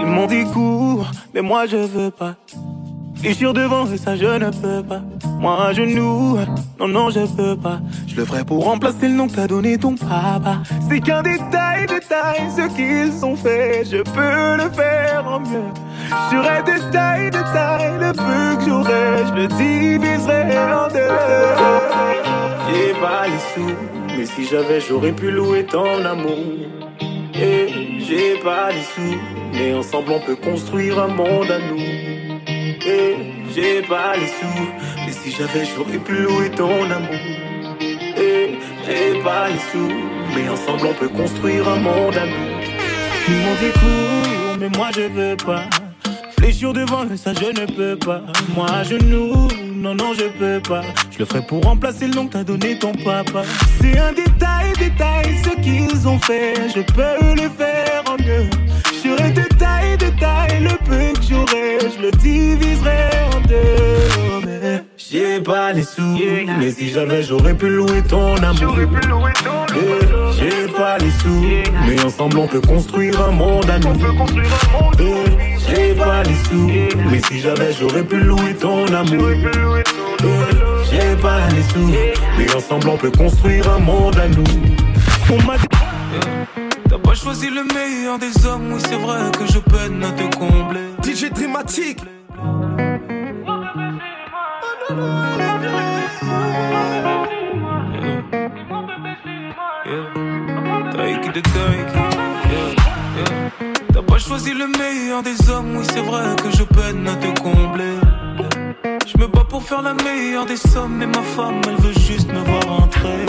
Ils m'ont dit cours, mais moi je veux pas. sur devant, et ça je ne peux pas. Moi à genoux, non non je peux pas. Je le ferai pour remplacer le nom que t'as donné ton papa. C'est qu'un détail, détail, ce qu'ils ont fait. Je peux le faire en mieux. J'aurais détail, détail, le peu que j'aurais, je le diviserai en deux. J'ai pas les sous, mais si j'avais, j'aurais pu louer ton amour. Et j'ai pas les sous, mais ensemble on peut construire un monde à nous. Et j'ai pas les sous, mais si j'avais, j'aurais pu louer ton amour. Et j'ai pas les sous, mais ensemble on peut construire un monde à nous. M'ont dit cours, mais moi je veux pas. Fléchir devant, ça je ne peux pas. Moi à genoux, non, non, je peux pas. Je le ferai pour remplacer le nom que t'as donné ton papa. C'est un détail, détail, ce qu'ils ont fait. Je peux le faire en mieux. J'aurai détail, détail, le peu que j'aurai, je le diviserai en deux. Mais j'ai pas les sous, mais si j'avais, j'aurais pu louer ton amour. J'ai pas les sous, mais ensemble on peut construire un monde à nous. J'ai pas les sous, mais si j'avais, j'aurais pu louer ton amour. J'ai pas les sous, mais ensemble on peut construire un monde à nous. On m'a dit. T'as pas choisi le meilleur des hommes, oui c'est vrai que je peine à te combler. DJ Dramatique. Choisi le meilleur des hommes, oui c'est vrai que je peine à te combler. Je me bats pour faire la meilleure des sommes, mais ma femme elle veut juste me voir entrer.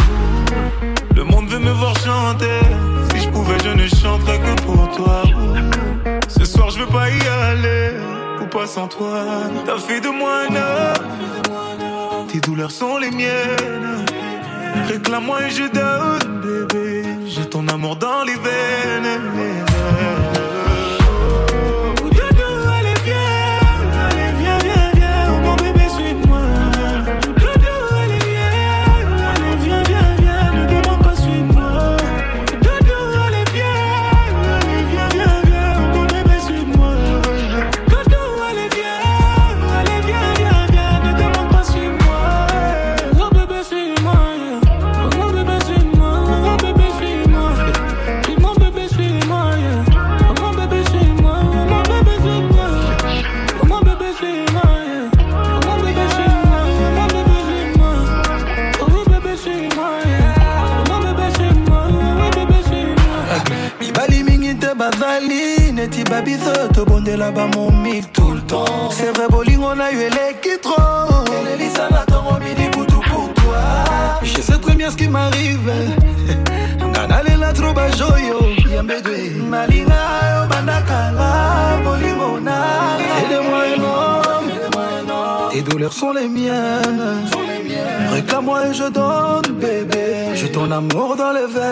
Le monde veut me voir chanter pouvais, je ne chanterais que pour toi. Ce soir, je veux pas y aller, ou pas sans toi. T'as fait de moi un homme, tes douleurs sont les miennes. Réclame-moi et je donne, bébé. J'ai ton amour dans les veines. Amour dans les veines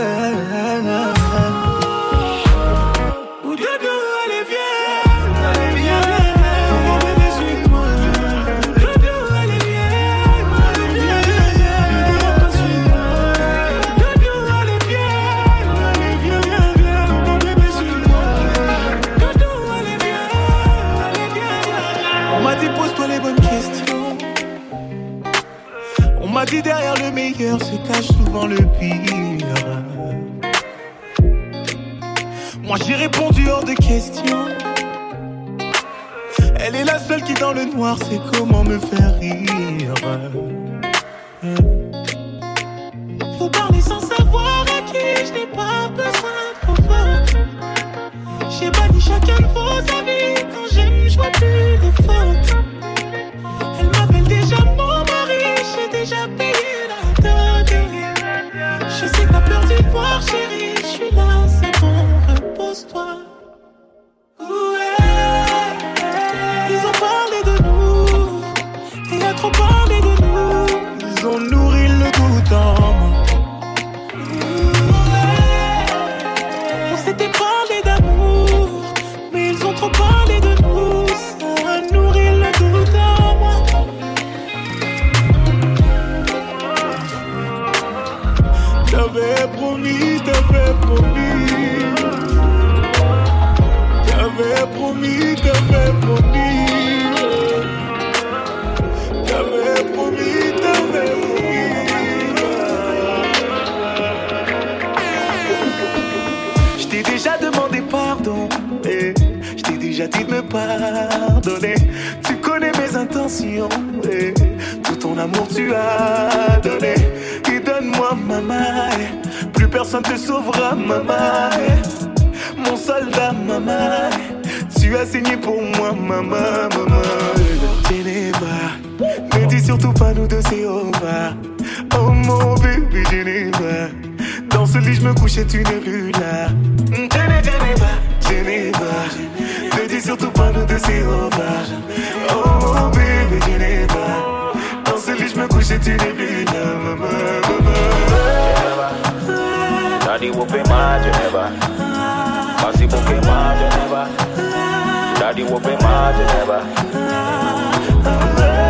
Daddy whooping my Geneva.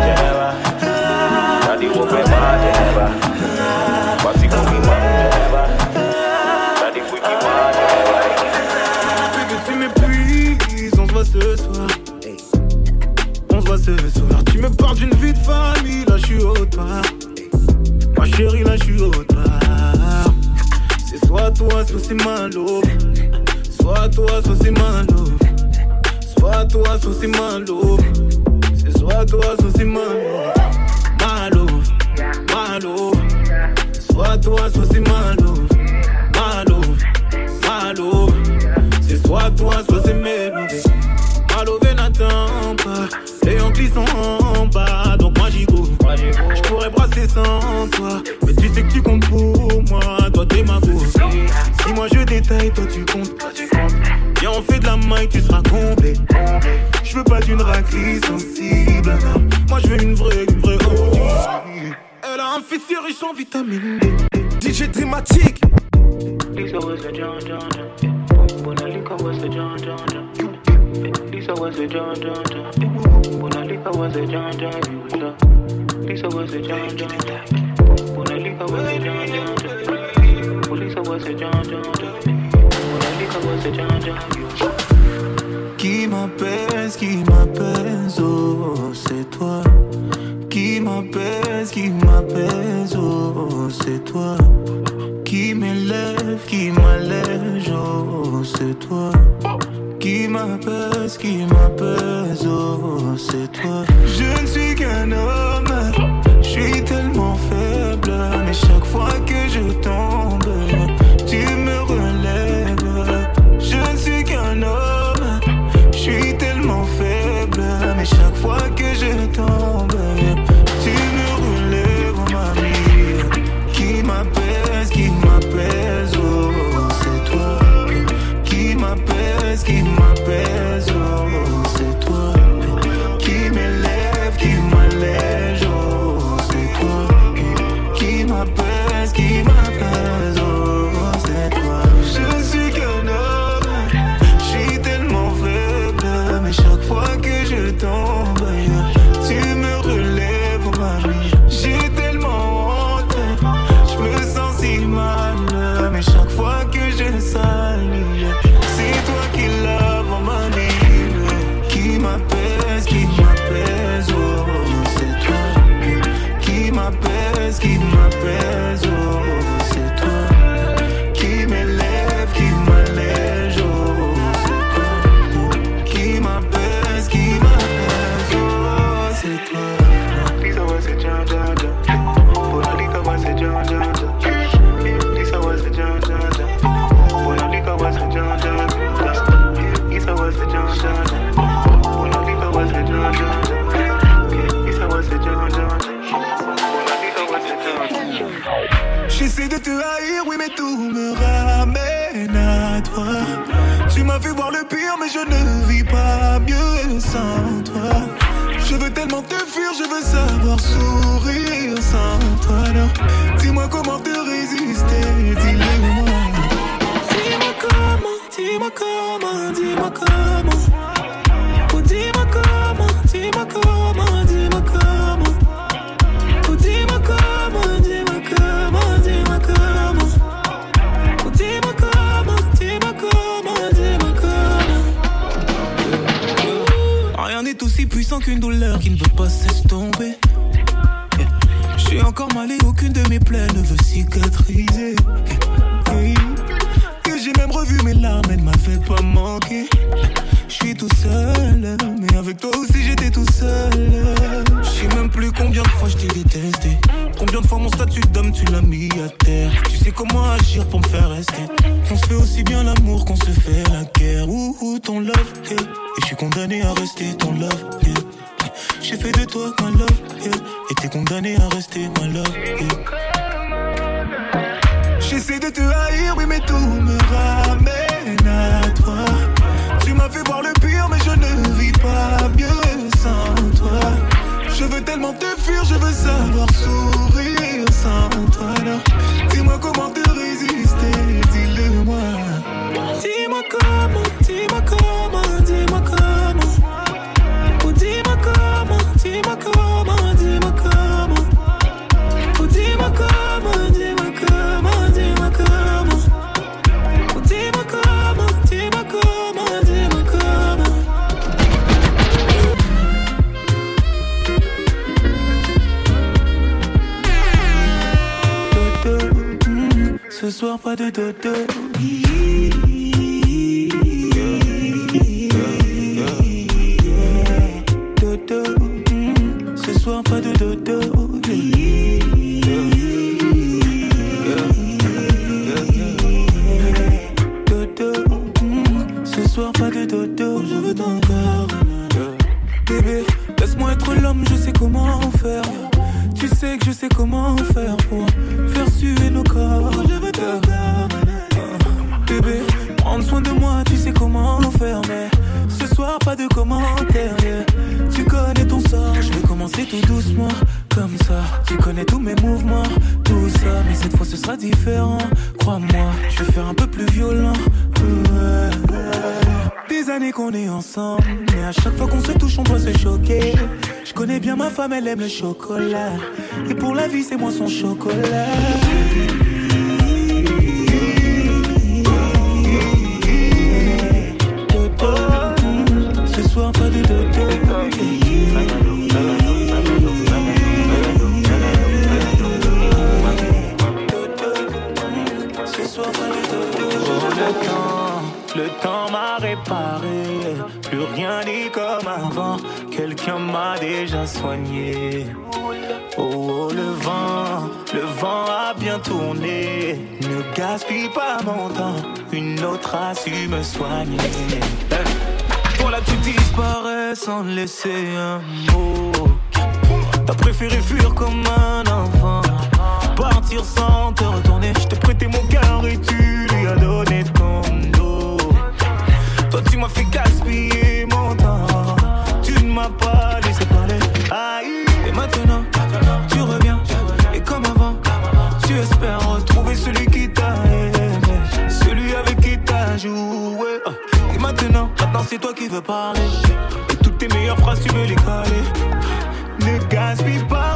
Geneva. Tu m'épuises, on se voit ce soir. Tu me parles d'une vie de famille, là je. Ma chérie, là je suis. C'est soit toi, soit c'est malo. Soit toi, soit c'est. Soit toi, soit c'est malo. Malo, malo. Soit toi, soit c'est malo. Malo, malo. C'est soit toi, soit c'est mélodie. Malové n'attend pas. Les Yankees sont en bas, donc moi j'y go. Je pourrais brasser sans toi. Mais tu sais que tu comptes pour moi. Toi t'es ma go. Si moi je détaille, toi tu comptes. Viens, on fait de la maille, tu seras comblé. Je veux pas d'une raclée sensible. Moi je veux une vraie, une vraie. Elle a un fessier riche en vitamine D. DJ Dramatique. Lisa was a John John John. Lisa was a John John was a John John. John was a John was a John. Qui m'apaise, qui m'apaise, oh, c'est toi. Qui m'apaise, qui m'apaise, oh, c'est toi. Qui m'élève, qui m'allège, oh, c'est toi. Qui m'apaise, qui m'apaise, oh, c'est toi. Je ne suis qu'un homme, je suis tellement faible, mais chaque fois que je tombe, chaque fois que je tombe, comment, dis-moi comment. Oh, dis-moi comment, dis-moi comment, dis-moi comment. Oh, dis-moi comment, dis-moi comment, dis-moi comment. Oh, dis-moi comment, dis-moi comment, dis-moi comment. Rien n'est aussi puissant qu'une douleur qui ne veut pas s'estomper. Je encore mal et aucune de mes plaies ne veut cicatriser. Mes larmes, elles m'avaient pas manqué. Je suis tout seul. Mais avec toi aussi, j'étais tout seul. Je sais même plus combien de fois je t'ai détesté. Combien de fois mon statut d'homme tu l'as mis à terre. Tu sais comment agir pour me faire rester. On se fait aussi bien l'amour qu'on se fait la guerre. Ouh, ton love, Et je suis condamné à rester ton love, J'ai fait de toi ma love, Et t'es condamné à rester ma love, J'essaie de te haïr, oui, mais tout me savoir sourire sans Est ensemble, mais à chaque fois qu'on se touche, on doit se choquer. Je connais bien ma femme, elle aime le chocolat. Et pour la vie, c'est moi son chocolat. Oh, oh, le vent, le vent a bien tourné. Ne gaspille pas mon temps. Une autre a su me soigner. Eh, Toi là tu disparais sans laisser un mot T'as préféré fuir comme un enfant Partir sans te retourner Je t'ai prêté mon cœur et tu lui as donné parler. Toutes tes meilleures phrases tu veux les caler Ne gaspille pas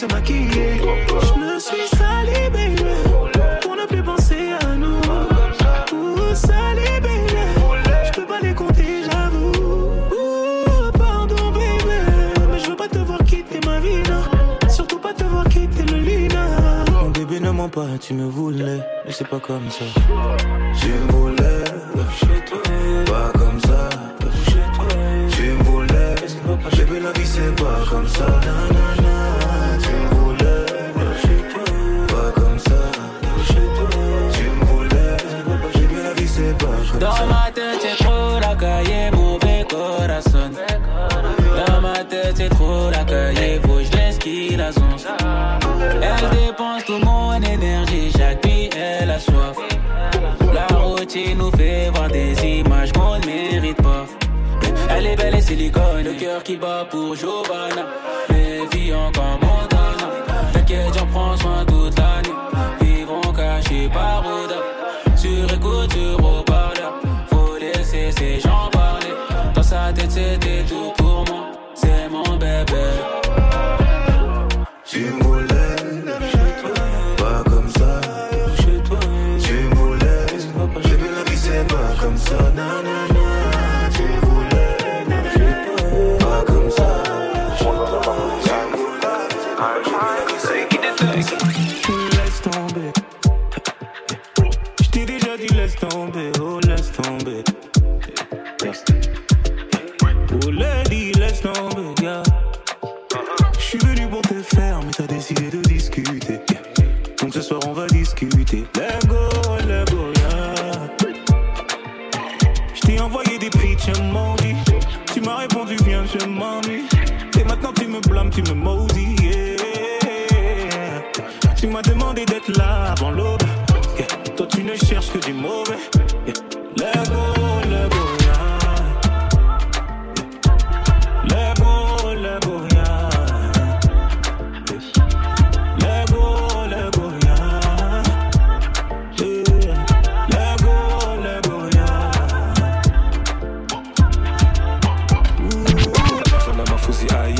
Je me suis sali, baby. Pour ne plus penser à nous. Ouh, sali, baby. Je peux pas les compter, j'avoue. Pardon, baby. Mais je veux pas te voir quitter ma vie, non. Surtout pas te voir quitter le lit, non. Mon bébé ne ment pas, tu me voulais, mais c'est pas comme ça. Tu me voulais, pas comme ça. Tu me voulais, bébé la vie c'est pas comme ça. Dans ma tête c'est trop la cahier, mauvais corazon. Dans ma tête c'est trop la cahier, faut que je laisse qui la zonce Elle dépense tout mon énergie, chaque nuit elle a soif. La routine nous fait voir des images qu'on ne mérite pas. Elle est belle et silicone, le cœur qui bat pour Giovanna. Méfiant comme Montana. T'inquiète j'en prends soin toute la nuit Vivront cachés par c'était tout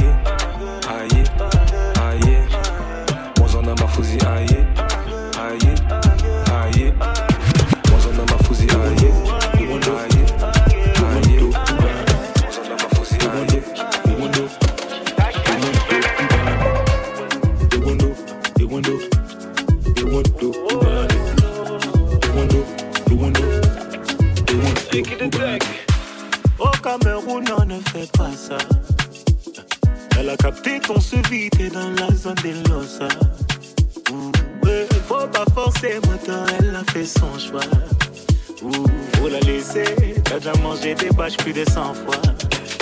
yeah, ah yeah. Capté qu'on se t'es dans la zone des Losa. Ouh, ouais, faut pas forcer, moteur, elle a fait son choix. Ouh, faut la laisser, t'as déjà mangé des bâches plus de 100 fois.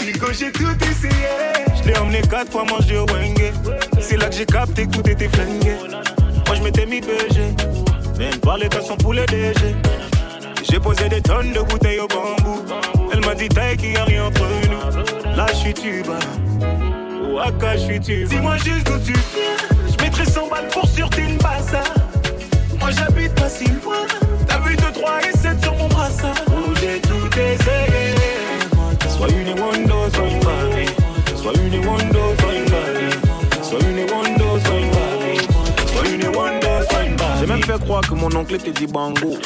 Nico, j'ai tout essayé. Je l'ai emmené quatre fois manger au Wenge. C'est là que j'ai capté que tout était flingué. Moi, je m'étais mis BG. Même pas l'état son poulet DG. J'ai posé des tonnes de bouteilles au bambou. Elle m'a dit, taille qu'il y a rien entre nous. Là, je suis tuba. Waka, je suis tuba. Dis-moi juste d'où tu viens. Je mettrai 100 balles pour sur une bassa. Moi, j'habite pas si loin. T'as vu 2, 3 et 7 sur mon brassard. Oh, j'ai tout essayé. Sois une Wando, sois une Barbie. Sois une Wando, sois une Barbie. Sois une Wando, sois une Barbie. Sois une Wando, sois une Barbie. J'ai même fait croire que mon oncle était dit bango.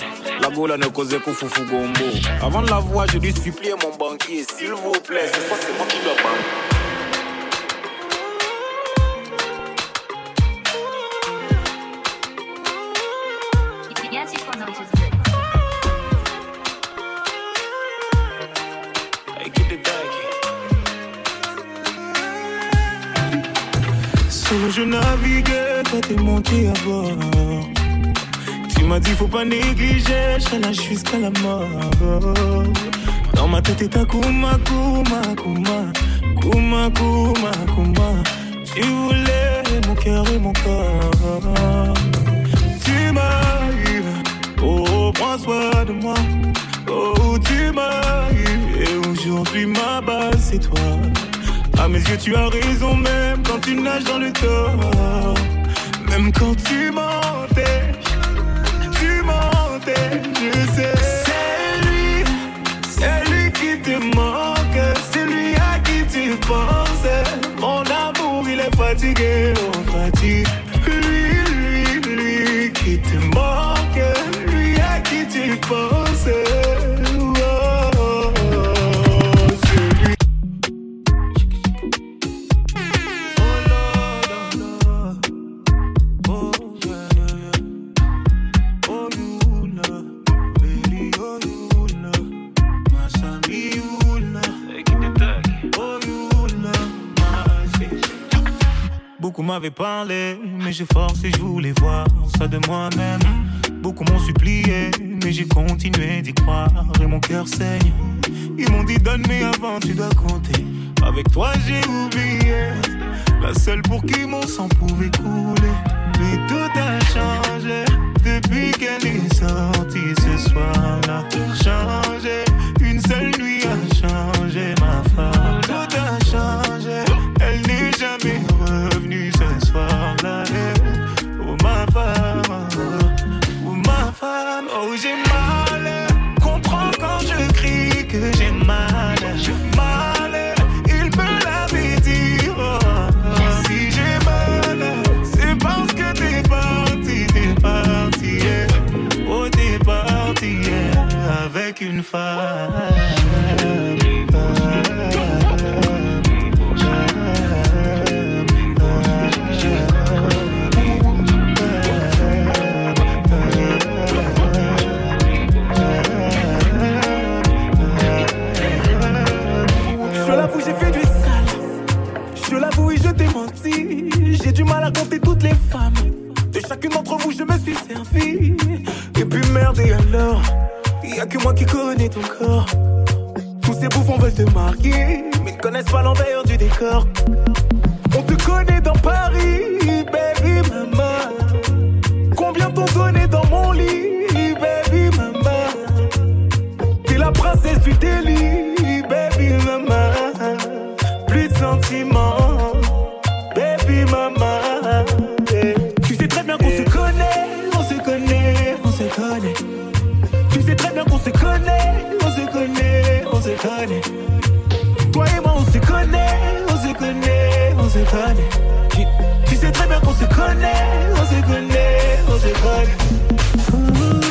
La gola ne causait qu'au foufou gombo. Avant de la voir, je lui suppliais mon banquier, s'il vous plaît, c'est moi qui dois banque. Je naviguais, toi t'es monté à bord. Tu m'as dit faut pas négliger, challenge jusqu'à la mort. Dans ma tête est ta kuma, kuma, kuma, kuma, kuma. Tu voulais mon cœur et mon corps. Tu m'as eu, oh prends soin de moi. Oh tu m'as eu, et aujourd'hui ma base c'est toi. À mes yeux, tu as raison, même quand tu nages dans le tort. Même quand tu mentais, tu mentais, je sais. C'est lui, c'est lui qui te manque, c'est lui à qui tu penses. Mon amour, il est fatigué, on fatigue. Mais j'ai forcé, je voulais voir ça de moi-même. Beaucoup m'ont supplié, mais j'ai continué d'y croire et mon cœur saigne. Ils m'ont dit donne mais avant tu dois compter. Avec toi j'ai oublié, la seule pour qui mon sang pouvait couler. Mais tout a changé depuis qu'elle est sortie ce soir-là. Changé, connaît. Toi et moi on se connaît, on se connaît, on se connaît. Tu sais très bien qu'on se connaît, on se connaît, on se connaît.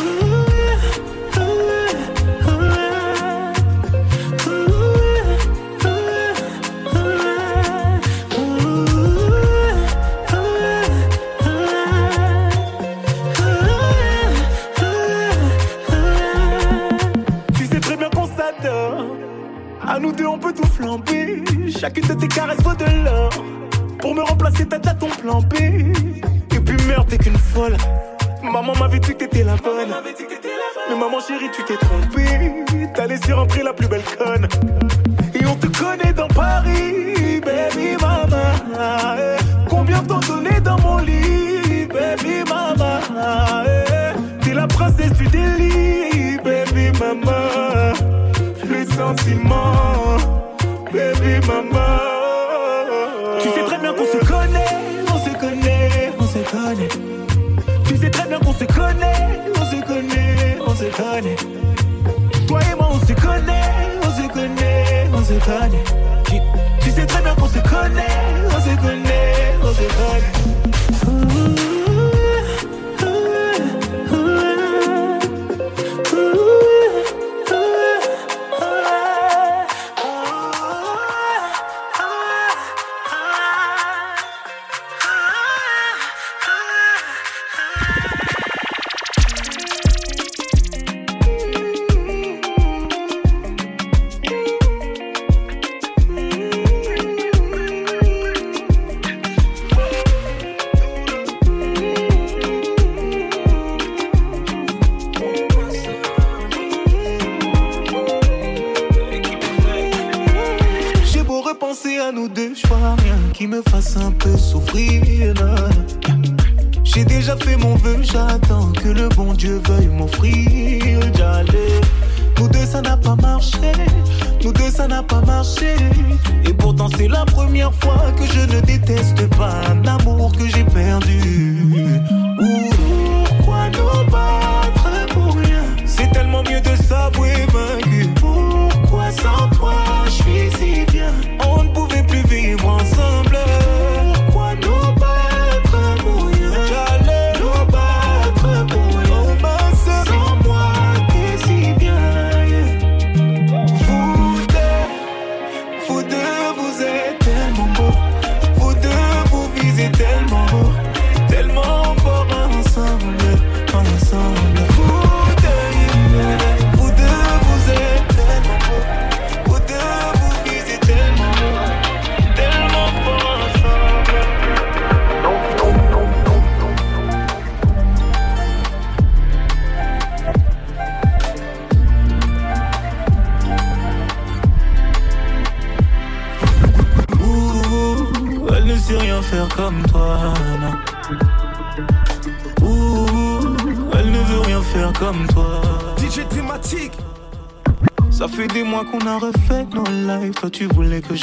Flamber. Chacune de tes caresses vaut de l'or. Pour me remplacer, t'as déjà ton plan B. Et puis merde, t'es qu'une folle. Maman m'avait dit que t'étais la bonne. Mais maman chérie, tu t'es trompée. T'as laissé rentrer la plus belle conne. Et on te connaît dans Paris, baby mama. Combien t'ont donné dans mon lit, baby mama? T'es la princesse du délit, baby mama. Les sentiments, Tu, tu sais très bien qu'on se connaît,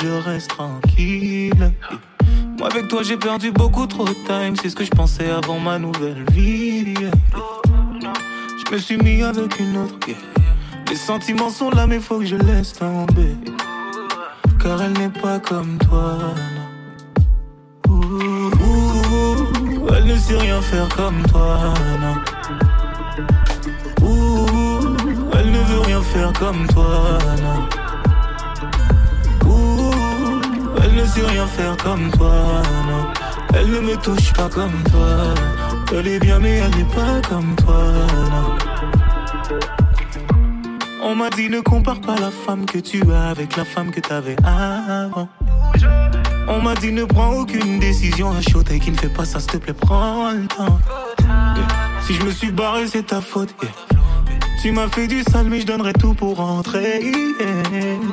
je reste tranquille. Moi, avec toi, j'ai perdu beaucoup trop de time. C'est ce que je pensais avant ma nouvelle vie. Je me suis mis avec une autre. Les sentiments sont là, mais faut que je laisse tomber. Car elle n'est pas comme toi. elle ne sait rien faire comme toi. elle ne veut rien faire comme toi, ne sait rien faire comme toi, non. Elle ne me touche pas comme toi. Elle est bien, mais elle n'est pas comme toi, non. On m'a dit ne compare pas la femme que tu as avec la femme que t'avais avant. On m'a dit ne prends aucune décision à chaud et qui ne fait pas ça, s'il te plaît, prends le temps. Si je me suis barré, c'est ta faute. Tu m'as fait du sale, mais je donnerai tout pour rentrer.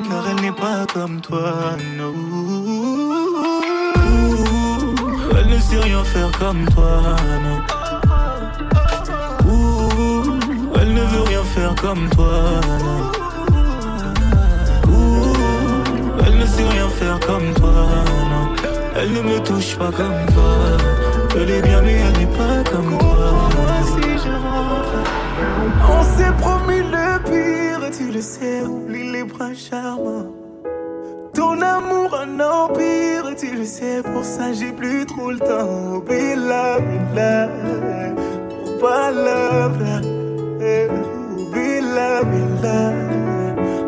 Car elle n'est pas comme toi, non. Elle ne sait rien faire comme toi, non. Elle ne veut rien faire comme toi, non. Elle ne sait rien faire comme toi, non. Elle ne me touche pas comme toi. Elle est bien, mais elle n'est pas comme toi. On s'est promis le pire, tu le sais, oublie les bras charmants. Ton amour un empire, le sais, pour ça j'ai plus trop le temps. Bila, bila, oh, palabra, oh, bila, bila,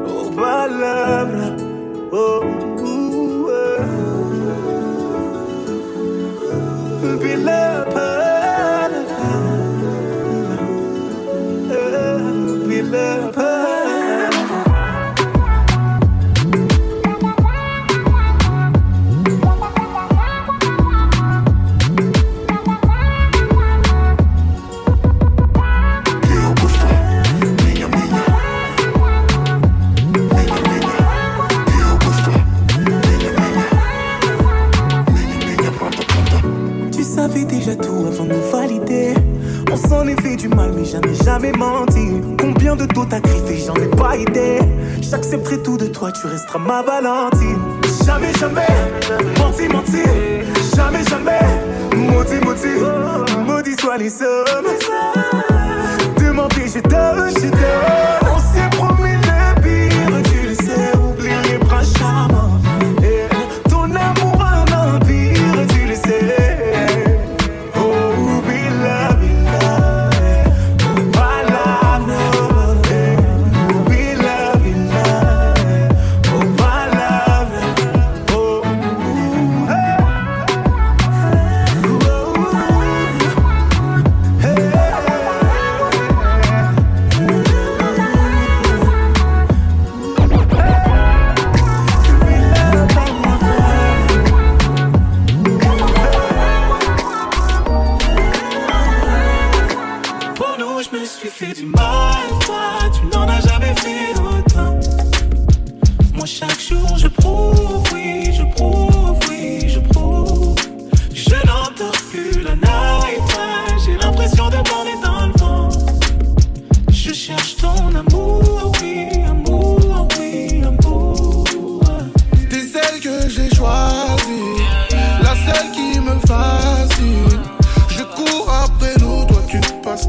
oh, palabra, oh, eh. bila, s'en est fait du mal, mais jamais, jamais menti. Combien de dos t'as griffé, j'en ai pas idée. J'accepterai tout de toi, tu resteras ma Valentine. Jamais, jamais, menti, menti. Jamais, jamais, maudit, maudit. Maudit soient les hommes.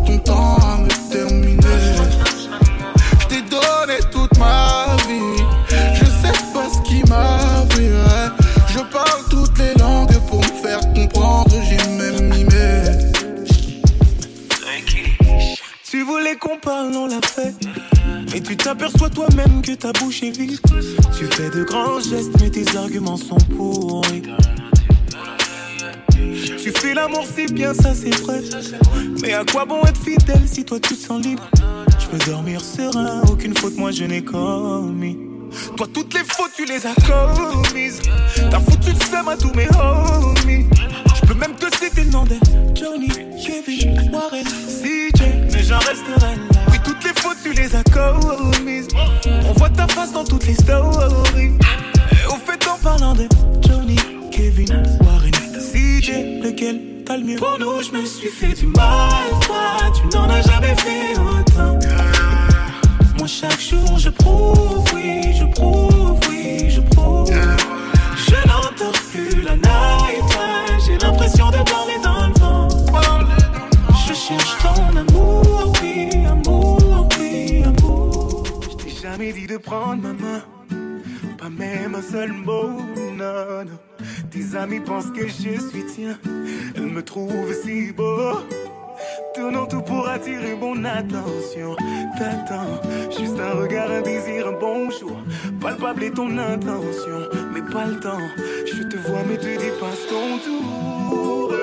Ton temps à me terminer. Je t'ai donné toute ma vie, je sais pas ce qui m'arriverait. Je parle toutes les langues pour me faire comprendre, j'ai même mimé. Tu voulais qu'on parle, on l'a fait. Mais tu t'aperçois toi-même que ta bouche est vide. Tu fais de grands gestes, mais tes arguments sont pourris. L'amour si bien, ça c'est vrai. Mais à quoi bon être fidèle si toi tu te sens libre? Je peux dormir serein, aucune faute moi je n'ai commis. Toi toutes les fautes tu les as commises. T'as foutu le seum à tous mes homies. Je peux même te citer le nom de Johnny, Kevin, Warren, CJ, mais j'en resterai là. Oui, toutes les fautes tu les as commises. On voit ta face dans toutes les stories. Au fait en parlant de Johnny, Kevin, Lequel t'as le mieux Pour nous, je me suis fait du mal, toi, tu n'en as jamais fait autant. Moi, chaque jour, je prouve, oui, je prouve, oui, je prouve. Je n'entends plus la night, j'ai l'impression de parler dans le vent. Je cherche ton amour, oui, amour, oui, amour. Je t'ai jamais dit de prendre ma main, pas même un seul mot, non, non. Tes amis pensent que je suis tien, elles me trouvent si beau. Tournons tout pour attirer mon attention. T'attends, juste un regard, un désir, un bonjour. Palpable est ton intention, mais pas le temps. Je te vois, mais te dépasse ton tour.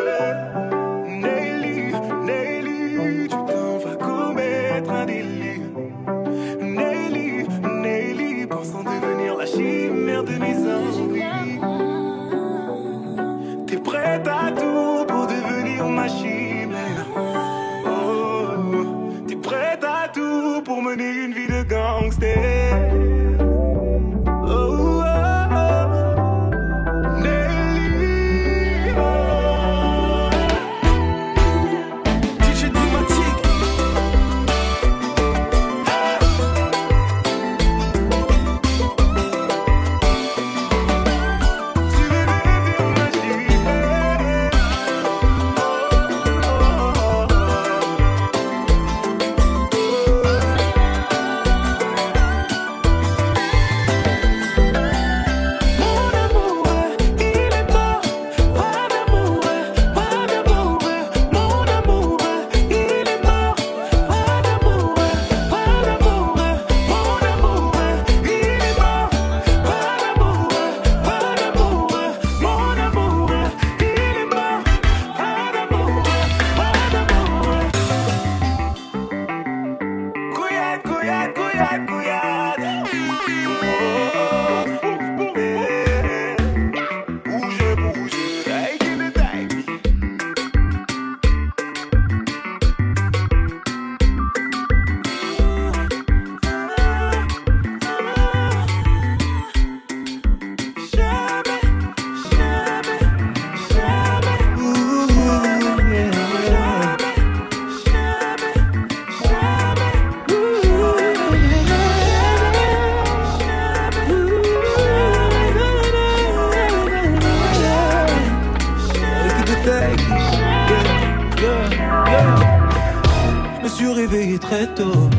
Suis réveillé très tôt.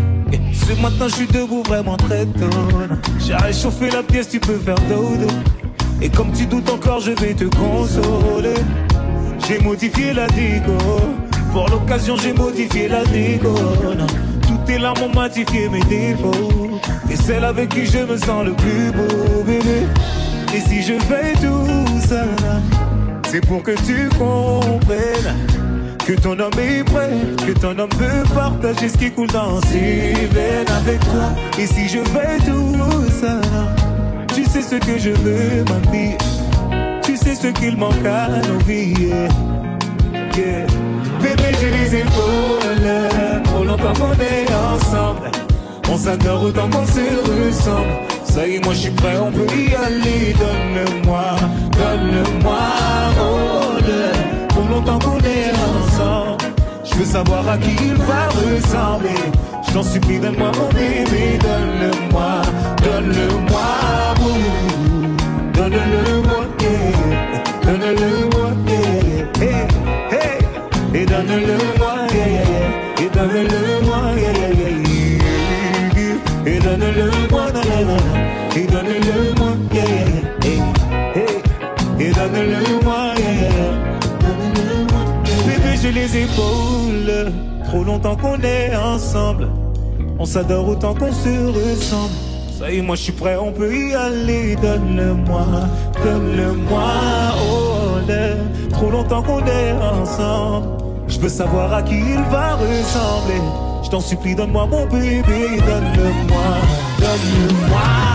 Ce matin, je suis debout vraiment très tôt. J'ai réchauffé la pièce, tu peux faire dodo. Et comme tu doutes encore, je vais te consoler. J'ai modifié la déco. Pour l'occasion, j'ai modifié la. Non, Toutes tes larmes ont modifié mes défauts. Et celle avec qui je me sens le plus beau, bébé. Et si je fais tout ça, c'est pour que tu comprennes que ton homme est prêt, que ton homme veut partager ce qui coule dans ses veines avec toi. Et si je fais tout ça, tu sais ce que je veux, mamie. Tu sais ce qu'il manque à nos vies. yeah. Bébé, j'ai les épaules. Trop longtemps qu'on est ensemble. On s'adore autant qu'on se ressemble. Ça y est, moi je suis prêt, on peut y aller. Donne-le-moi, donne-le-moi. Oh, le- longtemps qu'on est ensemble. Je veux savoir à qui il va ressembler. Je t'en supplie, donne-moi mon bébé. Donne-le-moi, donne-le-moi. Longtemps qu'on est ensemble. On s'adore autant qu'on se ressemble. Ça y est, moi je suis prêt, on peut y aller. Donne-le-moi, donne-le-moi. Oh, là. trop longtemps qu'on est ensemble. Je veux savoir à qui il va ressembler. Je t'en supplie, donne-moi mon bébé. Donne-le-moi, donne-le-moi.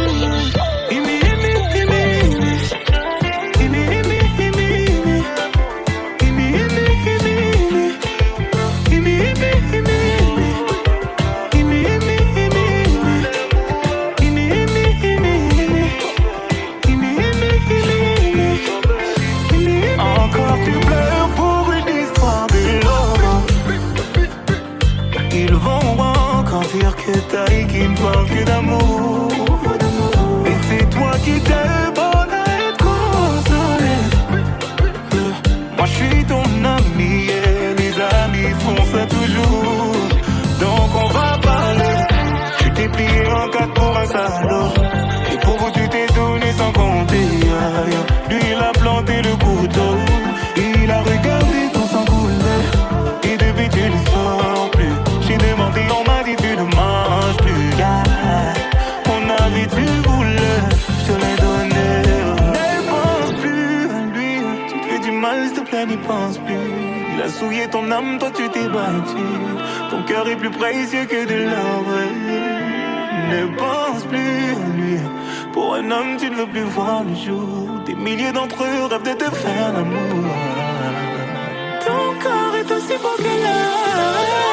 Salaud. Et pour vous tu t'es donné sans compter. Lui il a planté le couteau. Il a regardé ton sang couler. Et depuis tu ne sors plus. J'ai demandé, on m'a dit tu ne manges plus. Yeah. On a vu bouler. Je te l'ai donné. Ne pense plus à lui. Tu te fais du mal, s'il te plaît, n'y pense plus. Il a souillé ton âme, toi tu t'es battu. Ton cœur est plus précieux que de l'or ne pense plus à lui. Pour un homme, tu ne veux plus voir le jour. Des milliers d'entre eux rêvent de te faire l'amour. Ton corps est aussi beau que l'heure.